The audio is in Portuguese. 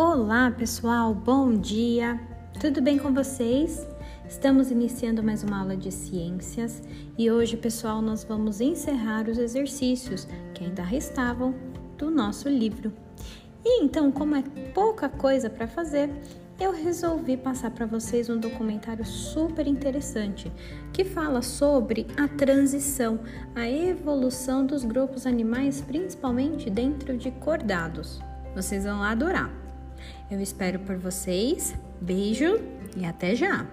Olá, pessoal, bom dia! Tudo bem com vocês? Estamos iniciando mais uma aula de ciências e hoje, pessoal, nós vamos encerrar os exercícios que ainda restavam do nosso livro. E então, como é pouca coisa para fazer, eu resolvi passar para vocês um documentário super interessante que fala sobre a transição, a evolução dos grupos animais, principalmente dentro de cordados. Vocês vão adorar. Eu espero por vocês. Beijo e até já!